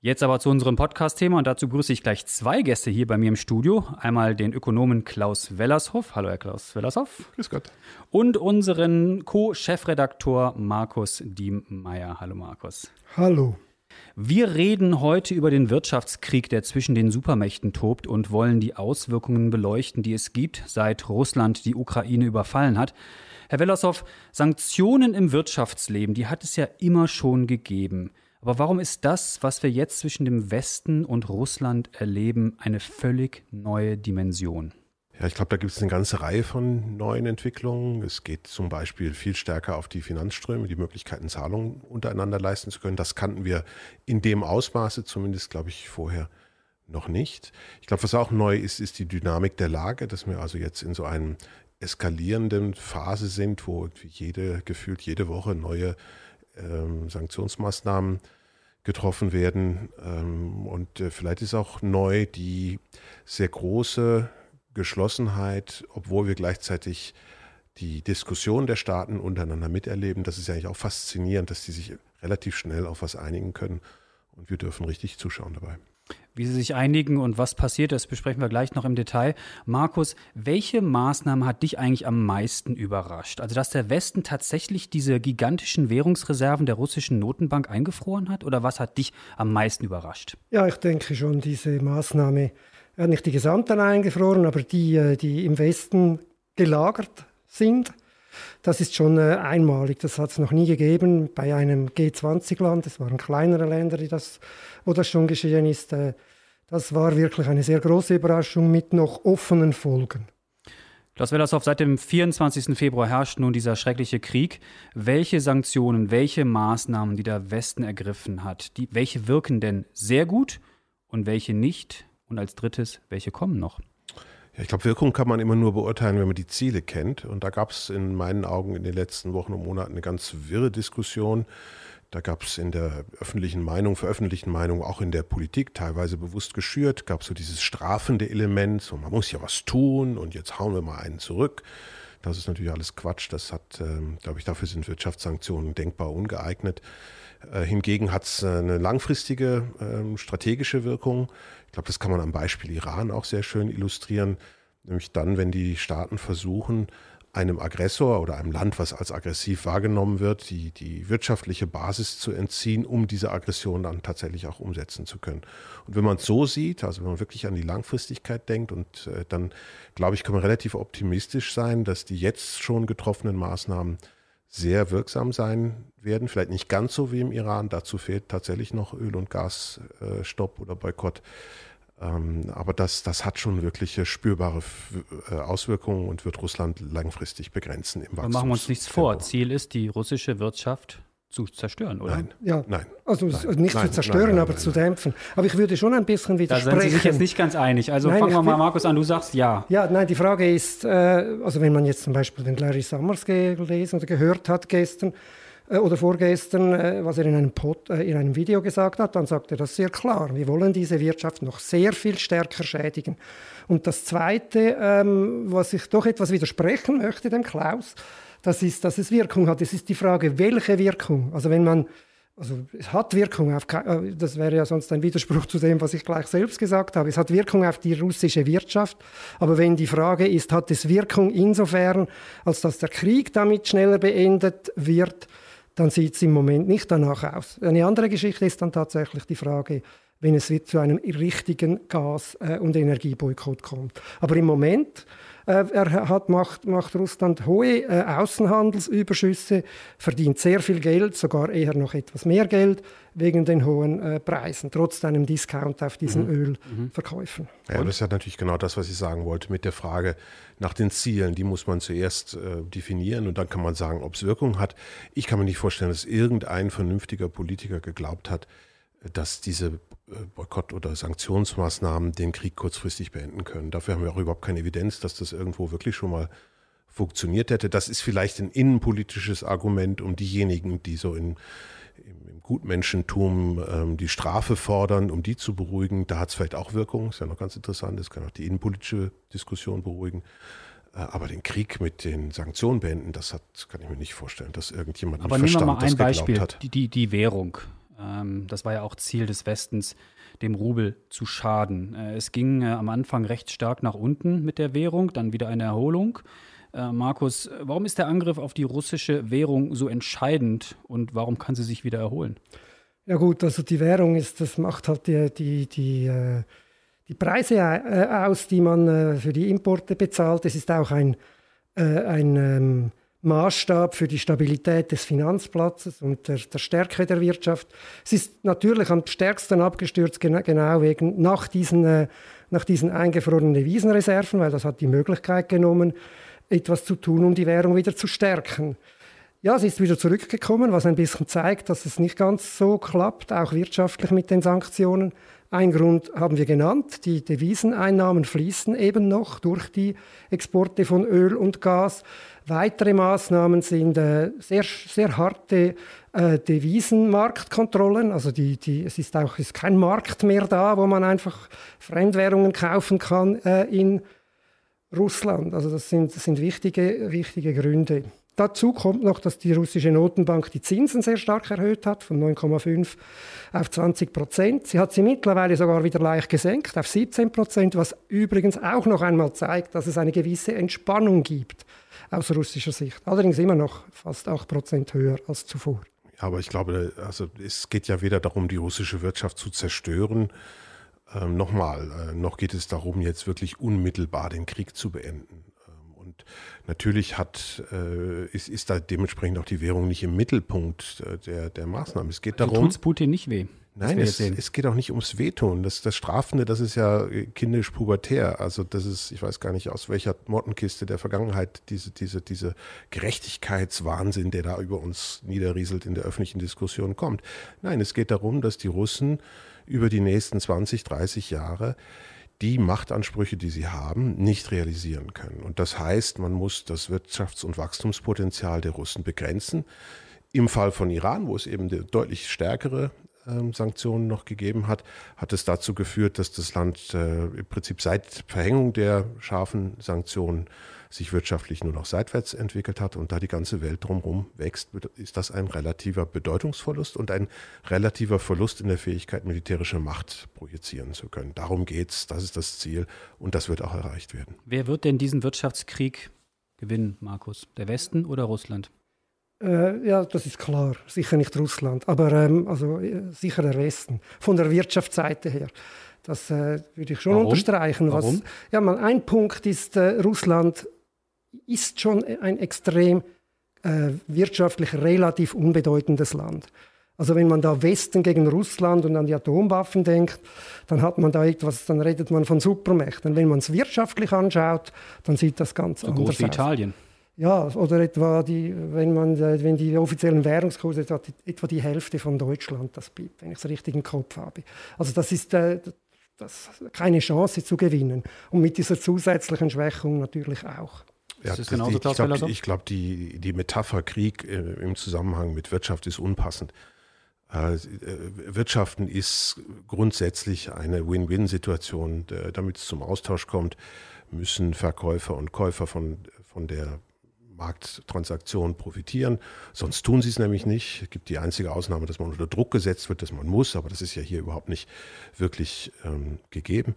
Jetzt aber zu unserem Podcast-Thema und dazu begrüße ich gleich zwei Gäste hier bei mir im Studio. Einmal den Ökonomen Klaus Wellershoff. Hallo, Herr Klaus Wellershoff. Grüß Gott. Und unseren Co-Chefredaktor Markus Diemeyer. Hallo, Markus. Hallo. Wir reden heute über den Wirtschaftskrieg, der zwischen den Supermächten tobt und wollen die Auswirkungen beleuchten, die es gibt, seit Russland die Ukraine überfallen hat. Herr Wellershoff, Sanktionen im Wirtschaftsleben, die hat es ja immer schon gegeben. Aber warum ist das, was wir jetzt zwischen dem Westen und Russland erleben, eine völlig neue Dimension? Ja, ich glaube, da gibt es eine ganze Reihe von neuen Entwicklungen. Es geht zum Beispiel viel stärker auf die Finanzströme, die Möglichkeiten, Zahlungen untereinander leisten zu können. Das kannten wir in dem Ausmaße zumindest, glaube ich, vorher noch nicht. Ich glaube, was auch neu ist, ist die Dynamik der Lage, dass wir also jetzt in so einer eskalierenden Phase sind, wo jede, gefühlt jede Woche neue ähm, Sanktionsmaßnahmen getroffen werden. Ähm, und äh, vielleicht ist auch neu die sehr große Geschlossenheit, obwohl wir gleichzeitig die Diskussion der Staaten untereinander miterleben. Das ist ja eigentlich auch faszinierend, dass die sich relativ schnell auf was einigen können. Und wir dürfen richtig zuschauen dabei. Wie sie sich einigen und was passiert, das besprechen wir gleich noch im Detail. Markus, welche Maßnahme hat dich eigentlich am meisten überrascht? Also, dass der Westen tatsächlich diese gigantischen Währungsreserven der russischen Notenbank eingefroren hat? Oder was hat dich am meisten überrascht? Ja, ich denke schon, diese Maßnahme, hat nicht die gesamten eingefroren, aber die, äh, die im Westen gelagert sind. Das ist schon äh, einmalig. Das hat es noch nie gegeben bei einem G20-Land. Es waren kleinere Länder, die das, wo das schon geschehen ist. Äh, das war wirklich eine sehr große Überraschung mit noch offenen Folgen. Klaus Wellershoff, seit dem 24. Februar herrscht nun dieser schreckliche Krieg. Welche Sanktionen, welche Maßnahmen, die der Westen ergriffen hat, die, welche wirken denn sehr gut und welche nicht? Und als drittes, welche kommen noch? Ja, ich glaube, Wirkung kann man immer nur beurteilen, wenn man die Ziele kennt. Und da gab es in meinen Augen in den letzten Wochen und Monaten eine ganz wirre Diskussion. Da gab es in der öffentlichen Meinung, veröffentlichten Meinung, auch in der Politik, teilweise bewusst geschürt, gab es so dieses strafende Element, so man muss ja was tun und jetzt hauen wir mal einen zurück. Das ist natürlich alles Quatsch. Das hat, ähm, glaube ich, dafür sind Wirtschaftssanktionen denkbar ungeeignet. Äh, hingegen hat es äh, eine langfristige ähm, strategische Wirkung. Ich glaube, das kann man am Beispiel Iran auch sehr schön illustrieren. Nämlich dann, wenn die Staaten versuchen, einem Aggressor oder einem Land, was als aggressiv wahrgenommen wird, die, die wirtschaftliche Basis zu entziehen, um diese Aggression dann tatsächlich auch umsetzen zu können. Und wenn man es so sieht, also wenn man wirklich an die Langfristigkeit denkt, und äh, dann glaube ich, kann man relativ optimistisch sein, dass die jetzt schon getroffenen Maßnahmen sehr wirksam sein werden. Vielleicht nicht ganz so wie im Iran. Dazu fehlt tatsächlich noch Öl- und Gasstopp oder Boykott. Ähm, aber das, das hat schon wirkliche spürbare äh, Auswirkungen und wird Russland langfristig begrenzen im Wachstum. Machen wir uns nichts vor. Ziel ist, die russische Wirtschaft zu zerstören, oder? Nein. Ja, nein. Also nein. nicht nein, zu zerstören, nein, aber zu dämpfen. Aber ich würde schon ein bisschen widersprechen. Da sind Sie sich jetzt nicht ganz einig. Also fangen wir mal, Markus, an. Du sagst ja. Ja, nein, die Frage ist, äh, also wenn man jetzt zum Beispiel den Larry Summers gelesen oder gehört hat gestern, äh, oder vorgestern, äh, was er in einem, Pod, in einem Video gesagt hat, dann sagt er das sehr klar. Wir wollen diese Wirtschaft noch sehr viel stärker schädigen. Und das Zweite, ähm, was ich doch etwas widersprechen möchte, dem Klaus, das ist, dass es Wirkung hat. Es ist die Frage, welche Wirkung. Also wenn man, also es hat Wirkung auf, äh, das wäre ja sonst ein Widerspruch zu dem, was ich gleich selbst gesagt habe. Es hat Wirkung auf die russische Wirtschaft. Aber wenn die Frage ist, hat es Wirkung insofern, als dass der Krieg damit schneller beendet wird, dann sieht es im Moment nicht danach aus. Eine andere Geschichte ist dann tatsächlich die Frage, wenn es zu einem richtigen Gas- äh, und Energieboykott kommt. Aber im Moment er hat, macht, macht Russland hohe äh, Außenhandelsüberschüsse, verdient sehr viel Geld, sogar eher noch etwas mehr Geld wegen den hohen äh, Preisen, trotz einem Discount auf diesen mhm. Ölverkäufen. Ja, das ist ja natürlich genau das, was ich sagen wollte mit der Frage nach den Zielen. Die muss man zuerst äh, definieren und dann kann man sagen, ob es Wirkung hat. Ich kann mir nicht vorstellen, dass irgendein vernünftiger Politiker geglaubt hat, dass diese Boykott- oder Sanktionsmaßnahmen den Krieg kurzfristig beenden können. Dafür haben wir auch überhaupt keine Evidenz, dass das irgendwo wirklich schon mal funktioniert hätte. Das ist vielleicht ein innenpolitisches Argument, um diejenigen, die so in, im, Gutmenschentum ähm, die Strafe fordern, um die zu beruhigen. Da hat es vielleicht auch Wirkung, ist ja noch ganz interessant, das kann auch die innenpolitische Diskussion beruhigen. Äh, aber den Krieg mit den Sanktionen beenden, das hat, kann ich mir nicht vorstellen, dass irgendjemand Aber nehmen wir mal ein Beispiel, die, die Währung. Ähm, das war ja auch Ziel des Westens, dem Rubel zu schaden. Äh, es ging äh, am Anfang recht stark nach unten mit der Währung, dann wieder eine Erholung. Markus, warum ist der Angriff auf die russische Währung so entscheidend und warum kann sie sich wieder erholen? Ja gut, also die Währung ist, das macht halt die, die, die die Preise äh, aus, die man äh, für die Importe bezahlt. Es ist auch ein, äh, ein ähm, Maßstab für die Stabilität des Finanzplatzes und der, der, Stärke der Wirtschaft. Es ist natürlich am stärksten abgestürzt, genau, genau wegen nach diesen, äh, nach diesen eingefrorenen Devisenreserven, weil das hat die Möglichkeit genommen, etwas zu tun, um die Währung wieder zu stärken. Ja, sie ist wieder zurückgekommen, was ein bisschen zeigt, dass es nicht ganz so klappt, auch wirtschaftlich mit den Sanktionen. Ein Grund haben wir genannt, die Deviseneinnahmen fließen eben noch durch die Exporte von Öl und Gas. Weitere Maßnahmen sind äh, sehr, sehr harte äh, Devisenmarktkontrollen. Also die, die, es ist auch ist kein Markt mehr da, wo man einfach Fremdwährungen kaufen kann äh, in Russland. Also das sind, das sind wichtige, wichtige Gründe. Dazu kommt noch, dass die russische Notenbank die Zinsen sehr stark erhöht hat, von 9,5 auf 20 Prozent. Sie hat sie mittlerweile sogar wieder leicht gesenkt auf 17 Prozent, was übrigens auch noch einmal zeigt, dass es eine gewisse Entspannung gibt aus russischer Sicht. Allerdings immer noch fast 8 Prozent höher als zuvor. Aber ich glaube, also es geht ja weder darum, die russische Wirtschaft zu zerstören. Ähm, nochmal, äh, noch geht es darum, jetzt wirklich unmittelbar den Krieg zu beenden. Und natürlich hat, äh, ist, ist da dementsprechend auch die Währung nicht im Mittelpunkt äh, der, der Maßnahmen. Es geht also darum. Tut Putin nicht weh? Nein, es, es, geht auch nicht ums Wehtun. Das, das Strafende, das ist ja kindisch pubertär. Also das ist, ich weiß gar nicht, aus welcher Mottenkiste der Vergangenheit diese, diese, diese Gerechtigkeitswahnsinn, der da über uns niederrieselt in der öffentlichen Diskussion kommt. Nein, es geht darum, dass die Russen über die nächsten 20, 30 Jahre die Machtansprüche, die sie haben, nicht realisieren können. Und das heißt, man muss das Wirtschafts- und Wachstumspotenzial der Russen begrenzen. Im Fall von Iran, wo es eben deutlich stärkere Sanktionen noch gegeben hat, hat es dazu geführt, dass das Land äh, im Prinzip seit Verhängung der scharfen Sanktionen sich wirtschaftlich nur noch seitwärts entwickelt hat und da die ganze Welt drumherum wächst, ist das ein relativer Bedeutungsverlust und ein relativer Verlust in der Fähigkeit, militärische Macht projizieren zu können. Darum geht es, das ist das Ziel und das wird auch erreicht werden. Wer wird denn diesen Wirtschaftskrieg gewinnen, Markus? Der Westen oder Russland? Äh, ja, das ist klar. Sicher nicht Russland, aber ähm, also, äh, sicher der Westen. Von der Wirtschaftsseite her. Das äh, würde ich schon Warum? unterstreichen. Was, Warum? Ja, mal ein Punkt ist, äh, Russland ist schon ein extrem äh, wirtschaftlich relativ unbedeutendes Land. Also wenn man da Westen gegen Russland und an die Atomwaffen denkt, dann hat man da etwas, dann redet man von Supermächten. Wenn man es wirtschaftlich anschaut, dann sieht das ganz so anders groß wie aus. Italien. Ja, oder etwa die, wenn man, äh, wenn die offiziellen Währungskurse etwa die, etwa die Hälfte von Deutschland das gibt, wenn ich es richtig im Kopf habe. Also das ist äh, das keine Chance zu gewinnen. Und mit dieser zusätzlichen Schwächung natürlich auch. Ja, das, das, ich glaube, glaub, die, die Metapher Krieg äh, im Zusammenhang mit Wirtschaft ist unpassend. Äh, äh Wirtschaften ist grundsätzlich eine Win-Win-Situation. Damit es zum Austausch kommt, müssen Verkäufer und Käufer von, von der Markttransaktion profitieren. Sonst tun sie es nämlich nicht. Es gibt die einzige Ausnahme, dass man unter Druck gesetzt wird, dass man muss, aber das ist ja hier überhaupt nicht wirklich ähm, gegeben.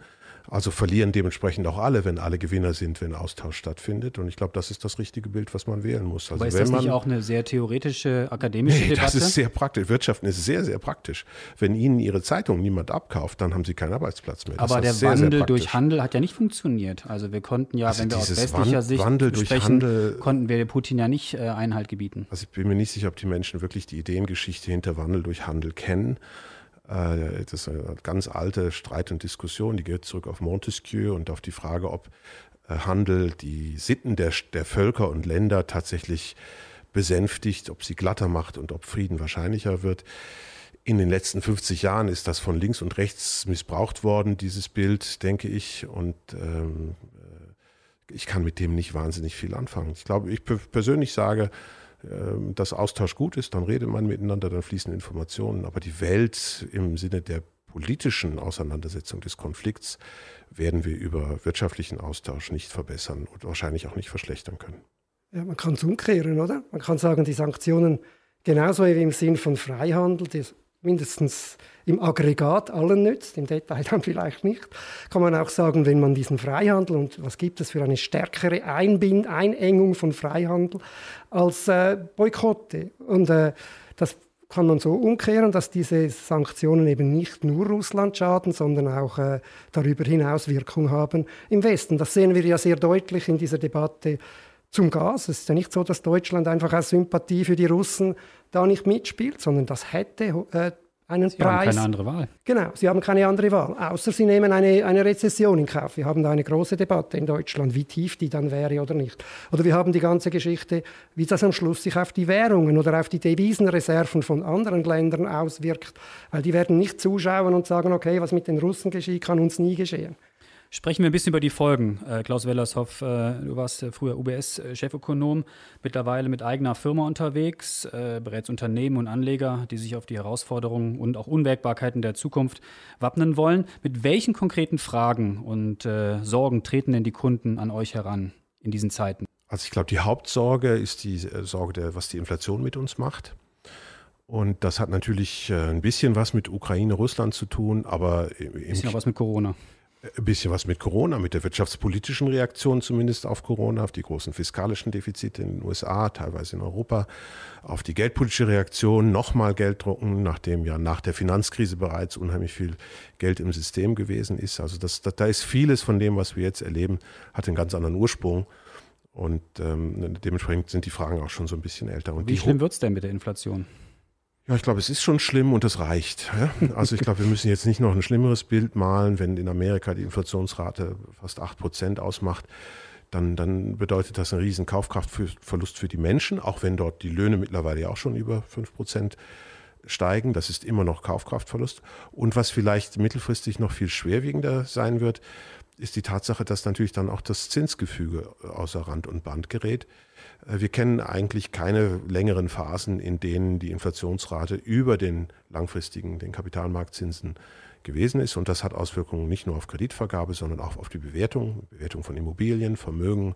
Also verlieren dementsprechend auch alle, wenn alle Gewinner sind, wenn Austausch stattfindet. Und ich glaube, das ist das richtige Bild, was man wählen muss. Also Aber ist das nicht auch eine sehr theoretische akademische nee, Debatte? Das ist sehr praktisch. Wirtschaften ist sehr, sehr praktisch. Wenn Ihnen Ihre Zeitung niemand abkauft, dann haben Sie keinen Arbeitsplatz mehr. Das Aber der sehr, Wandel sehr durch Handel hat ja nicht funktioniert. Also wir konnten ja, also wenn wir aus westlicher Wand, Sicht Wandel sprechen, Handel, konnten wir Putin ja nicht äh, Einhalt gebieten. Also ich bin mir nicht sicher, ob die Menschen wirklich die Ideengeschichte hinter Wandel durch Handel kennen. Äh, das ist eine ganz alte Streit und Diskussion, die geht zurück auf Montesquieu und auf die Frage, ob äh, Handel die Sitten der, der Völker und Länder tatsächlich besänftigt, ob sie glatter macht und ob Frieden wahrscheinlicher wird. In den letzten 50 Jahren ist das von links und rechts missbraucht worden, dieses Bild, denke ich. Und ähm, äh, ich kann mit dem nicht wahnsinnig viel anfangen. Ich glaube, ich persönlich sage, dass Austausch gut ist, dann redet man miteinander, dann fließen Informationen. Aber die Welt im Sinne der politischen Auseinandersetzung des Konflikts werden wir über wirtschaftlichen Austausch nicht verbessern und wahrscheinlich auch nicht verschlechtern können. Ja, man kann es umkehren, oder? Man kann sagen, die Sanktionen genauso wie im Sinn von Freihandel, das mindestens im Aggregat allen nützt, im Detail dann vielleicht nicht, kann man auch sagen, wenn man diesen Freihandel und was gibt es für eine stärkere Einbind Einengung von Freihandel als äh, Boykotte. Und äh, das kann man so umkehren, dass diese Sanktionen eben nicht nur Russland schaden, sondern auch äh, darüber hinaus Wirkung haben im Westen. Das sehen wir ja sehr deutlich in dieser Debatte zum Gas. Es ist ja nicht so, dass Deutschland einfach aus Sympathie für die Russen da nicht mitspielt, sondern das hätte äh, einen sie Preis. Sie haben keine andere Wahl. Genau, sie haben keine andere Wahl, außer sie nehmen eine, eine Rezession in Kauf. Wir haben da eine große Debatte in Deutschland, wie tief die dann wäre oder nicht. Oder wir haben die ganze Geschichte, wie das am Schluss sich auf die Währungen oder auf die Devisenreserven von anderen Ländern auswirkt, weil die werden nicht zuschauen und sagen, okay, was mit den Russen geschieht, kann uns nie geschehen. Sprechen wir ein bisschen über die Folgen. Äh, Klaus Wellershoff, äh, du warst äh, früher UBS-Chefökonom, mittlerweile mit eigener Firma unterwegs, berätst Unternehmen und Anleger, die sich auf die Herausforderungen und auch Unwägbarkeiten der Zukunft wappnen wollen. Mit welchen konkreten Fragen und Sorgen treten denn die Kunden an euch heran in diesen Zeiten? Also ich glaube, die Hauptsorge ist die Sorge, der, was die Inflation mit uns macht. Und das hat natürlich ein bisschen was mit Ukraine, Russland zu tun, aber ein bisschen auch was mit Corona. Ein bisschen was mit Corona, mit der wirtschaftspolitischen Reaktion zumindest auf Corona, auf die großen fiskalischen Defizite in den USA, teilweise in Europa, auf die geldpolitische Reaktion, nochmal Geld drucken, nachdem ja nach der Finanzkrise bereits unheimlich viel Geld im System gewesen ist. Also das, da ist vieles von dem, was wir jetzt erleben, hat einen ganz anderen Ursprung. Und ähm, dementsprechend sind die Fragen auch schon so ein bisschen älter. Und Wie schlimm wird es denn mit der Inflation? Ja, ich glaube, es ist schon schlimm und es reicht. Also ich glaube, wir müssen jetzt nicht noch ein schlimmeres Bild malen, wenn in Amerika die Inflationsrate fast 8 Prozent ausmacht. Dann, dann bedeutet das einen riesen Kaufkraftverlust für die Menschen, auch wenn dort die Löhne mittlerweile auch schon über 5 Prozent steigen. Das ist immer noch Kaufkraftverlust. Und was vielleicht mittelfristig noch viel schwerwiegender sein wird, ist die Tatsache, dass natürlich dann auch das Zinsgefüge außer Rand und Band gerät. Äh, wir kennen eigentlich keine längeren Phasen, in denen die Inflationsrate über den langfristigen, den Kapitalmarktzinsen gewesen ist. Und das hat Auswirkungen nicht nur auf Kreditvergabe, sondern auch auf die Bewertung, Bewertung von Immobilien, Vermögen.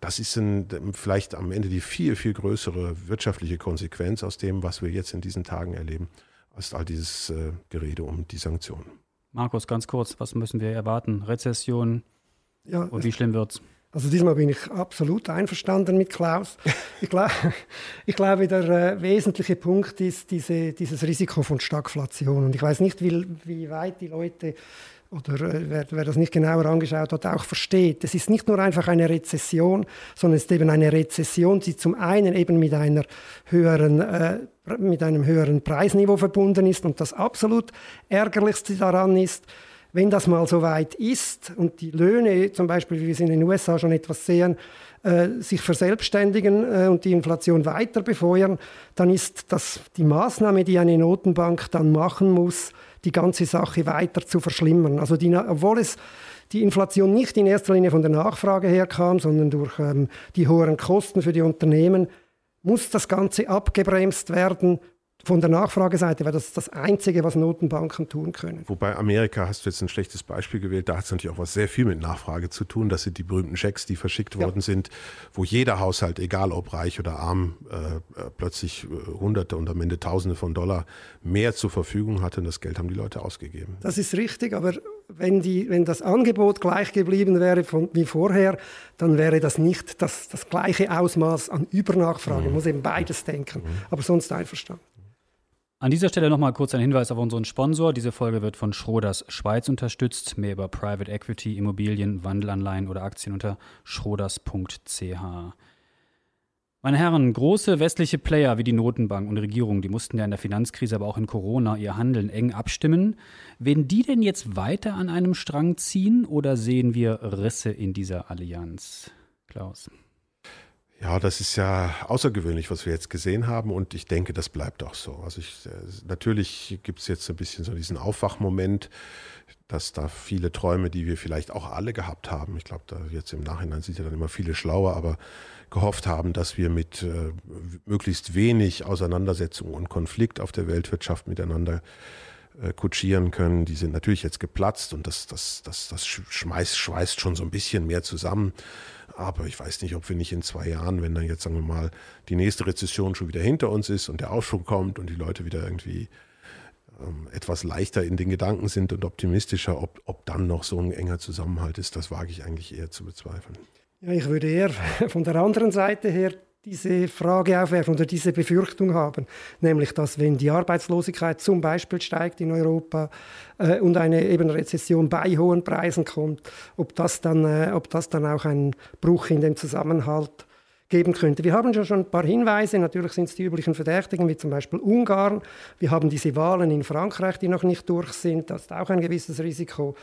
Das ist ein, vielleicht am Ende die viel, viel größere wirtschaftliche Konsequenz aus dem, was wir jetzt in diesen Tagen erleben, als all dieses äh, Gerede um die Sanktionen. Markus, ganz kurz, was müssen wir erwarten? Rezession ja, und wie schlimm wird es? Also diesmal bin ich absolut einverstanden mit Klaus. Ich, glaub, ich glaube, der äh, wesentliche Punkt ist diese, dieses Risiko von Stagflation. Und ich weiß nicht, wie, wie weit die Leute oder äh, wer, wer, das nicht genauer angeschaut hat, auch versteht. Es ist nicht nur einfach eine Rezession, sondern es ist eben eine Rezession, die zum einen eben mit, einer höheren, äh, mit einem höheren Preisniveau verbunden ist. Und das absolut Ärgerlichste daran ist, wenn das mal so weit ist und die Löhne, zum Beispiel, wie wir es in den USA schon etwas sehen, äh, sich verselbstständigen äh, und die Inflation weiter befeuern, dann ist das die Maßnahme, die eine Notenbank dann machen muss, die ganze Sache weiter zu verschlimmern. Also die, obwohl es die Inflation nicht in erster Linie von der Nachfrage herkam, sondern durch ähm, die hohen Kosten für die Unternehmen, muss das Ganze abgebremst werden von der Nachfrageseite weil das das Einzige, was Notenbanken tun können. Wobei Amerika hast du jetzt ein schlechtes Beispiel gewählt, da hat es natürlich auch was sehr viel mit Nachfrage zu tun. Das sind die berühmten Schecks, die verschickt ja. worden sind, wo jeder Haushalt, egal ob reich oder arm, äh, äh plötzlich äh, Hunderte und am Ende Tausende von Dollar mehr zur Verfügung hatte und das Geld haben die Leute ausgegeben. Das ist richtig, aber wenn, die, wenn das Angebot gleich geblieben wäre von, wie vorher, dann wäre das nicht das, das gleiche Ausmaß an Übernachfrage. Mhm. Man muss eben beides denken, mhm. aber sonst einverstanden. An dieser Stelle nochmal kurz ein Hinweis auf unseren Sponsor. Diese Folge wird von Schroders Schweiz unterstützt. Mehr über Private Equity, Immobilien, Wandelanleihen oder Aktien unter schroders.ch. Meine Herren, große westliche Player wie die Notenbank und Regierung, die mussten ja in der Finanzkrise, aber auch in Corona ihr Handeln eng abstimmen. Werden die denn jetzt weiter an einem Strang ziehen oder sehen wir Risse in dieser Allianz? Klaus. Ja, das ist ja außergewöhnlich, was wir jetzt gesehen haben und ich denke, das bleibt auch so. Also ich, äh, natürlich gibt es jetzt ein bisschen so diesen Aufwachmoment, dass da viele Träume, die wir vielleicht auch alle gehabt haben, ich glaube, da jetzt im Nachhinein sind ja dann immer viele schlauer, aber gehofft haben, dass wir mit äh, möglichst wenig Auseinandersetzung und Konflikt auf der Weltwirtschaft miteinander äh, kutschieren können. Die sind natürlich jetzt geplatzt und das, das, das, das schmeißt, schweißt schon so ein bisschen mehr zusammen. Aber ich weiß nicht, ob wir nicht in zwei Jahren, wenn dann jetzt, sagen wir mal, die nächste Rezession schon wieder hinter uns ist und der Aufschwung kommt und die Leute wieder irgendwie ähm, etwas leichter in den Gedanken sind und optimistischer, ob, ob dann noch so ein enger Zusammenhalt ist, das wage ich eigentlich eher zu bezweifeln. Ja, ich würde eher von der anderen Seite her diese Frage aufwerfen oder diese Befürchtung haben, nämlich dass wenn die Arbeitslosigkeit zum Beispiel steigt in Europa äh, und eine eben Rezession bei hohen Preisen kommt, ob das dann, äh, ob das dann auch einen Bruch in dem Zusammenhalt geben könnte. Wir haben schon ein paar Hinweise, natürlich sind es die üblichen Verdächtigen, wie zum Beispiel Ungarn. Wir haben diese Wahlen in Frankreich, die noch nicht durch sind, das ist auch ein gewisses Risiko.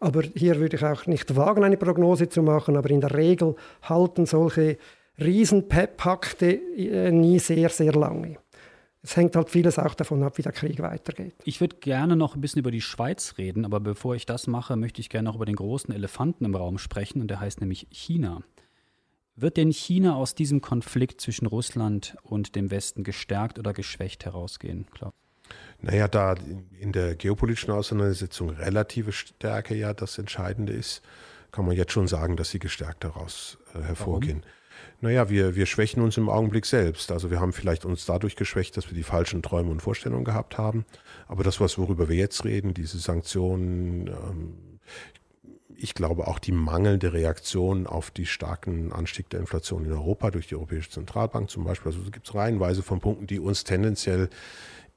Aber hier würde ich auch nicht wagen, eine Prognose zu machen, aber in der Regel halten solche Riesen-Pakte äh, nie sehr, sehr lange. Es hängt halt vieles auch davon ab, wie der Krieg weitergeht. Ich würde gerne noch ein bisschen über die Schweiz reden, aber bevor ich das mache, möchte ich gerne noch über den großen Elefanten im Raum sprechen und der heißt nämlich China. Wird denn China aus diesem Konflikt zwischen Russland und dem Westen gestärkt oder geschwächt herausgehen, Klaus? Naja, da in der geopolitischen Auseinandersetzung relative Stärke ja das Entscheidende ist, kann man jetzt schon sagen, dass sie gestärkt daraus äh, hervorgehen. Warum? Naja, wir, wir schwächen uns im Augenblick selbst. Also wir haben vielleicht uns dadurch geschwächt, dass wir die falschen Träume und Vorstellungen gehabt haben. Aber das, was worüber wir jetzt reden, diese Sanktionen, ähm, ich glaube auch die mangelnde Reaktion auf die starken Anstieg der Inflation in Europa durch die Europäische Zentralbank zum Beispiel. Also gibt es reihenweise von Punkten, die uns tendenziell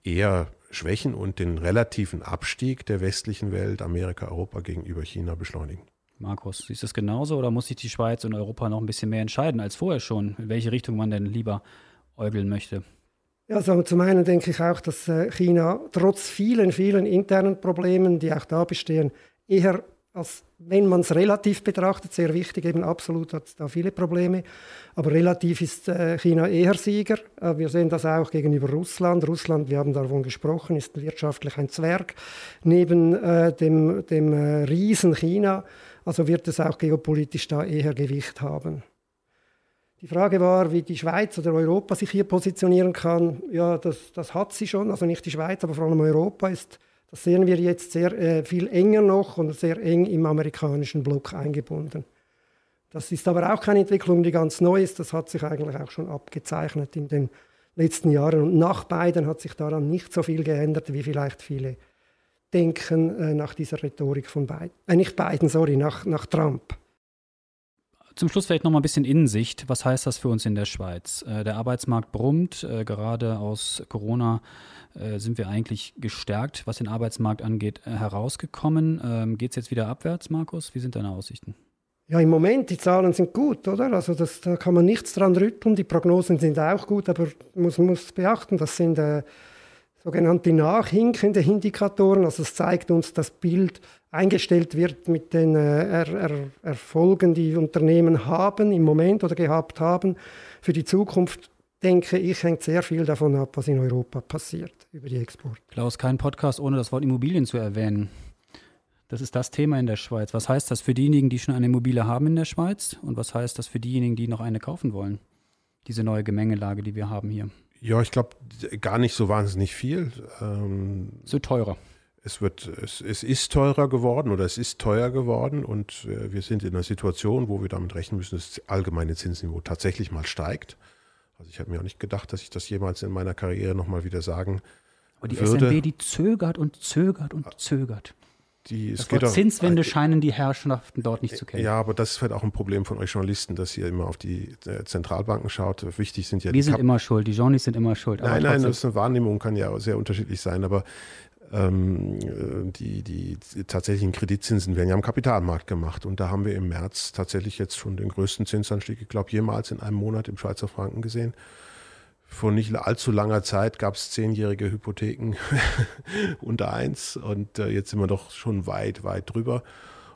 eher schwächen und den relativen Abstieg der westlichen Welt, Amerika, Europa gegenüber China beschleunigen. Markus, siehst du das genauso oder muss sich die Schweiz und Europa noch ein bisschen mehr entscheiden als vorher schon, in welche Richtung man denn lieber äugeln möchte? Ja, also zum einen denke ich auch, dass äh, China trotz vielen, vielen internen Problemen, die auch da bestehen, eher als wenn man es relativ betrachtet, sehr wichtig, eben absolut hat es da viele Probleme, aber relativ ist äh, China eher Sieger. Äh, wir sehen das auch gegenüber Russland. Russland, wir haben davon gesprochen, ist wirtschaftlich ein Zwerg neben dem, dem Riesen China. Also wird es auch geopolitisch da eher Gewicht haben. Die Frage war, wie die Schweiz oder Europa sich hier positionieren kann. Ja, das, das hat sie schon. Also nicht die Schweiz, aber vor allem Europa ist, das sehen wir jetzt sehr äh, viel enger noch und sehr eng im amerikanischen Block eingebunden. Das ist aber auch keine Entwicklung, die ganz neu ist. Das hat sich eigentlich auch schon abgezeichnet in den letzten Jahren. Und nach Biden hat sich daran nicht so viel geändert, wie vielleicht viele denken äh, nach dieser Rhetorik von Biden. Äh, nicht Biden, sorry, nach, nach Trump. Zum Schluss vielleicht noch mal ein bisschen Innensicht. Was heißt das für uns in der Schweiz? Äh, der Arbeitsmarkt brummt. Äh, gerade aus Corona sind wir eigentlich gestärkt, was den Arbeitsmarkt angeht, herausgekommen. Ähm, Geht es jetzt wieder abwärts, Markus? Wie sind deine Aussichten? Ja, im Moment, die Zahlen sind gut, oder? Also das, da kann man nichts dran rütteln. Die Prognosen sind auch gut, aber man muss, muss beachten, das sind äh, sogenannte nachhinkende Indikatoren. Also es zeigt uns, dass Bild eingestellt wird mit den äh, er, er, Erfolgen, die Unternehmen haben im Moment oder gehabt haben. Für die Zukunft denke ich, hängt sehr viel davon ab, was in Europa passiert über die Export. Klaus, kein Podcast ohne das Wort Immobilien zu erwähnen. Das ist das Thema in der Schweiz. Was heißt das für diejenigen, die schon eine Immobilie haben in der Schweiz? Und was heißt das für diejenigen, die noch eine kaufen wollen? Diese neue Gemengelage, die wir haben hier. Ja, ich glaube gar nicht so wahnsinnig viel. Ähm, so teurer. Es, wird, es, es, ist teurer geworden oder es ist teuer geworden und äh, wir sind in einer Situation, wo wir damit rechnen müssen, dass das allgemeine Zinsniveau tatsächlich mal steigt. Also ich habe mir auch nicht gedacht, dass ich das jemals in meiner Karriere nochmal wieder sagen Aber die würde. SNB, die zögert und zögert und zögert. Die, es das geht Wort auch, Zinswende scheinen die Herrschaften dort nicht zu kennen. Ja, aber das ist halt auch ein Problem von euch Journalisten, dass ihr immer auf die äh, Zentralbanken schaut. Wichtig sind ja Wir sind Kap immer schuld, die Journalisten sind immer schuld. Nein, nein, das ist eine Wahrnehmung, kann ja sehr unterschiedlich sein, aber ähm, die, die tatsächlichen Kreditzinsen werden ja am Kapitalmarkt gemacht. Und da haben wir im März tatsächlich jetzt schon den größten Zinsanstieg, ich glaube, jemals in einem Monat im Schweizer Franken gesehen. Vor nicht allzu langer Zeit gab es zehnjährige Hypotheken unter eins und äh, jetzt sind wir doch schon weit, weit drüber.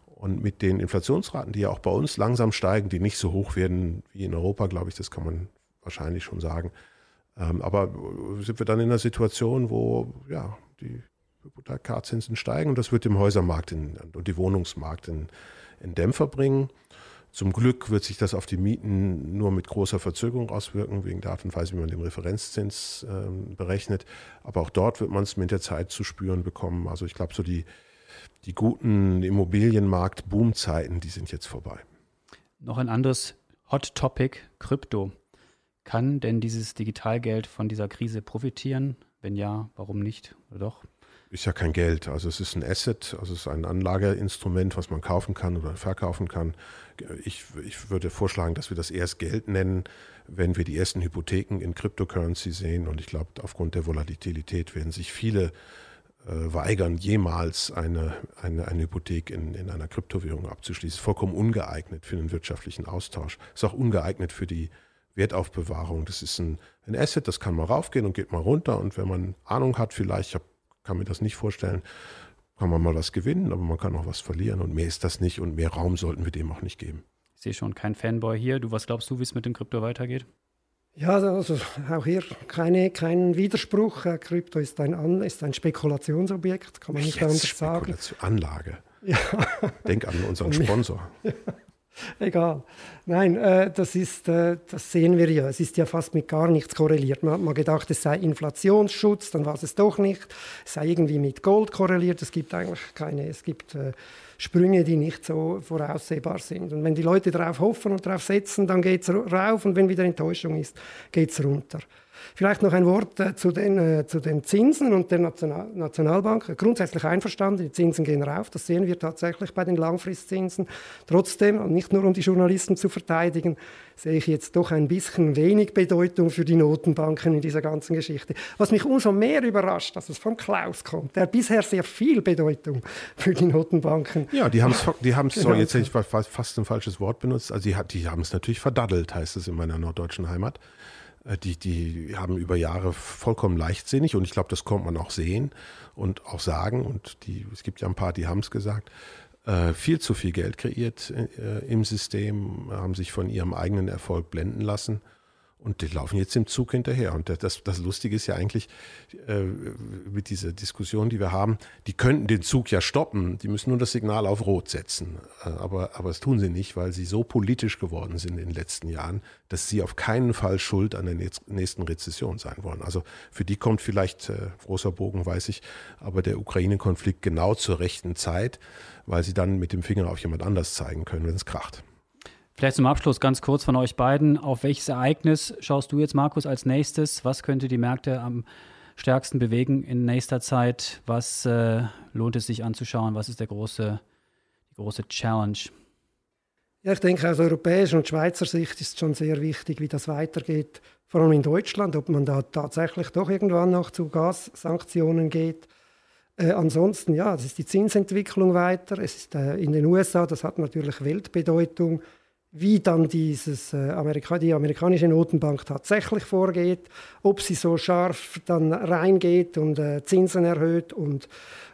Und mit den Inflationsraten, die ja auch bei uns langsam steigen, die nicht so hoch werden wie in Europa, glaube ich, das kann man wahrscheinlich schon sagen. Ähm, aber sind wir dann in einer Situation, wo ja, die Hypothekarzinsen steigen und das wird dem Häusermarkt in, und die Wohnungsmarkt in, in Dämpfer bringen. Zum Glück wird sich das auf die Mieten nur mit großer Verzögerung auswirken, wegen der Art und Weise, wie man den Referenzzins äh, berechnet. Aber auch dort wird man es mit der Zeit zu spüren bekommen. Also ich glaube, so die, die guten Immobilienmarkt-Boomzeiten, die sind jetzt vorbei. Noch ein anderes Hot Topic, Krypto. Kann denn dieses Digitalgeld von dieser Krise profitieren? Wenn ja, warum nicht? Oder doch? Ist ja kein Geld. Also es ist ein Asset, also es ist ein Anlageinstrument, was man kaufen kann oder verkaufen kann. Ich, ich würde vorschlagen, dass wir das erst Geld nennen, wenn wir die ersten Hypotheken in Cryptocurrency sehen. Und ich glaube, aufgrund der Volatilität werden sich viele äh, weigern, jemals eine, eine, eine Hypothek in, in einer Kryptowährung abzuschließen. Vollkommen ungeeignet für den wirtschaftlichen Austausch. Ist auch ungeeignet für die Wertaufbewahrung. Das ist ein, ein Asset, das kann mal raufgehen und geht mal runter. Und wenn man Ahnung hat, vielleicht, ich habe kann mir das nicht vorstellen. Kann man mal was gewinnen, aber man kann auch was verlieren und mehr ist das nicht und mehr Raum sollten wir dem auch nicht geben. Ich sehe schon kein Fanboy hier. Du, was glaubst du, wie es mit dem Krypto weitergeht? Ja, also auch hier keine, kein Widerspruch. Krypto ist ein, ist ein Spekulationsobjekt, kann man nicht anders sagen. Anlage. Ja. Denk an unseren Sponsor. Ja. Egal. Nein, äh, das, ist, äh, das sehen wir ja. Es ist ja fast mit gar nichts korreliert. Man hat mal gedacht, es sei Inflationsschutz, dann war es doch nicht. Es sei irgendwie mit Gold korreliert. Es gibt eigentlich keine, es gibt äh, Sprünge, die nicht so voraussehbar sind. Und wenn die Leute darauf hoffen und darauf setzen, dann geht es rauf und wenn wieder Enttäuschung ist, geht es runter. Vielleicht noch ein Wort äh, zu, den, äh, zu den Zinsen und der National Nationalbank. Grundsätzlich einverstanden, die Zinsen gehen rauf. Das sehen wir tatsächlich bei den Langfristzinsen. Trotzdem, und nicht nur um die Journalisten zu verteidigen, sehe ich jetzt doch ein bisschen wenig Bedeutung für die Notenbanken in dieser ganzen Geschichte. Was mich umso mehr überrascht, dass es von Klaus kommt, der bisher sehr viel Bedeutung für die Notenbanken. Ja, die haben es, die haben's, sorry, jetzt hätte ich fast ein falsches Wort benutzt. Also die, die haben es natürlich verdaddelt, heißt es in meiner norddeutschen Heimat. Äh, die, die haben über Jahre vollkommen leichtsinnig und ich glaube, das kommt man auch sehen und auch sagen. Und die, es gibt ja ein paar, die haben es gesagt, äh, viel zu viel Geld kreiert äh, im System, haben sich von ihrem eigenen Erfolg blenden lassen und die laufen jetzt im Zug hinterher. Und das, das Lustige ist ja eigentlich äh, mit dieser Diskussion, die wir haben, die könnten den Zug ja stoppen, die müssen nur das Signal auf Rot setzen. Äh, aber, aber das tun sie nicht, weil sie so politisch geworden sind in den letzten Jahren, dass sie auf keinen Fall schuld an der nächsten Rezession sein wollen. Also für die kommt vielleicht, äh, großer Bogen weiß ich, aber der Ukraine-Konflikt genau zur rechten Zeit, weil sie dann mit dem Finger auf jemand anders zeigen können, wenn es kracht. Vielleicht zum Abschluss ganz kurz von euch beiden. Auf welches Ereignis schaust du jetzt, Markus, als nächstes? Was könnte die Märkte am stärksten bewegen in nächster Zeit? Was äh, lohnt es sich anzuschauen? Was ist der große, die große Challenge? Ja, ich denke, aus europäischer und Schweizer Sicht ist es schon sehr wichtig, wie das weitergeht. Vor allem in Deutschland, ob man da tatsächlich doch irgendwann noch zu Gassanktionen geht. Äh, ansonsten, ja, das ist die Zinsentwicklung weiter. Es ist äh, in den USA, das hat natürlich Weltbedeutung wie dann dieses, äh, Amerika die amerikanische Notenbank tatsächlich vorgeht, ob sie so scharf dann reingeht und äh, Zinsen erhöht und,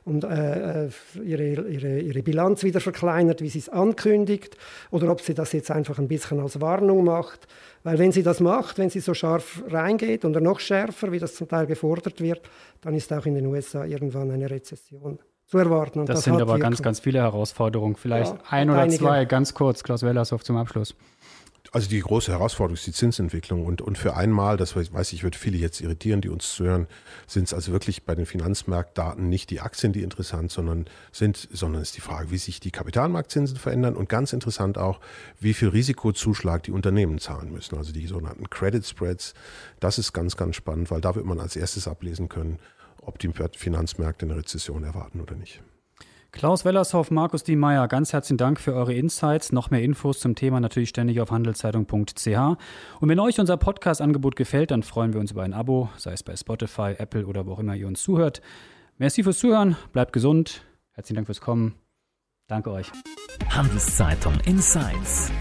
und äh, äh ihre, ihre, ihre Bilanz wieder verkleinert, wie sie es ankündigt, oder ob sie das jetzt einfach ein bisschen als Warnung macht. Weil wenn sie das macht, wenn sie so scharf reingeht oder noch schärfer, wie das zum Teil gefordert wird, dann ist auch in den USA irgendwann eine Rezession zu erwarten. Und das, das sind aber ganz, ganz viele Herausforderungen. Vielleicht ja, ein oder einige. zwei, ganz kurz, Klaus Wellershoff zum Abschluss. Also die große Herausforderung ist die Zinsentwicklung und, und für einmal, das weiß ich, wird viele jetzt irritieren, die uns zuhören, sind es also wirklich bei den Finanzmarktdaten nicht die Aktien, die interessant sondern sind, sondern ist die Frage, wie sich die Kapitalmarktzinsen verändern und ganz interessant auch, wie viel Risikozuschlag die Unternehmen zahlen müssen, also die sogenannten Credit Spreads. Das ist ganz, ganz spannend, weil da wird man als erstes ablesen können, ob die Finanzmärkte eine Rezession erwarten oder nicht. Klaus Wellershoff, Markus Diemeyer, ganz herzlichen Dank für eure Insights. Noch mehr Infos zum Thema natürlich ständig auf handelszeitung.ch. Und wenn euch unser Podcast-Angebot gefällt, dann freuen wir uns über ein Abo, sei es bei Spotify, Apple oder wo auch immer ihr uns zuhört. Merci fürs Zuhören, bleibt gesund. Herzlichen Dank fürs Kommen. Danke euch. Handelszeitung Insights.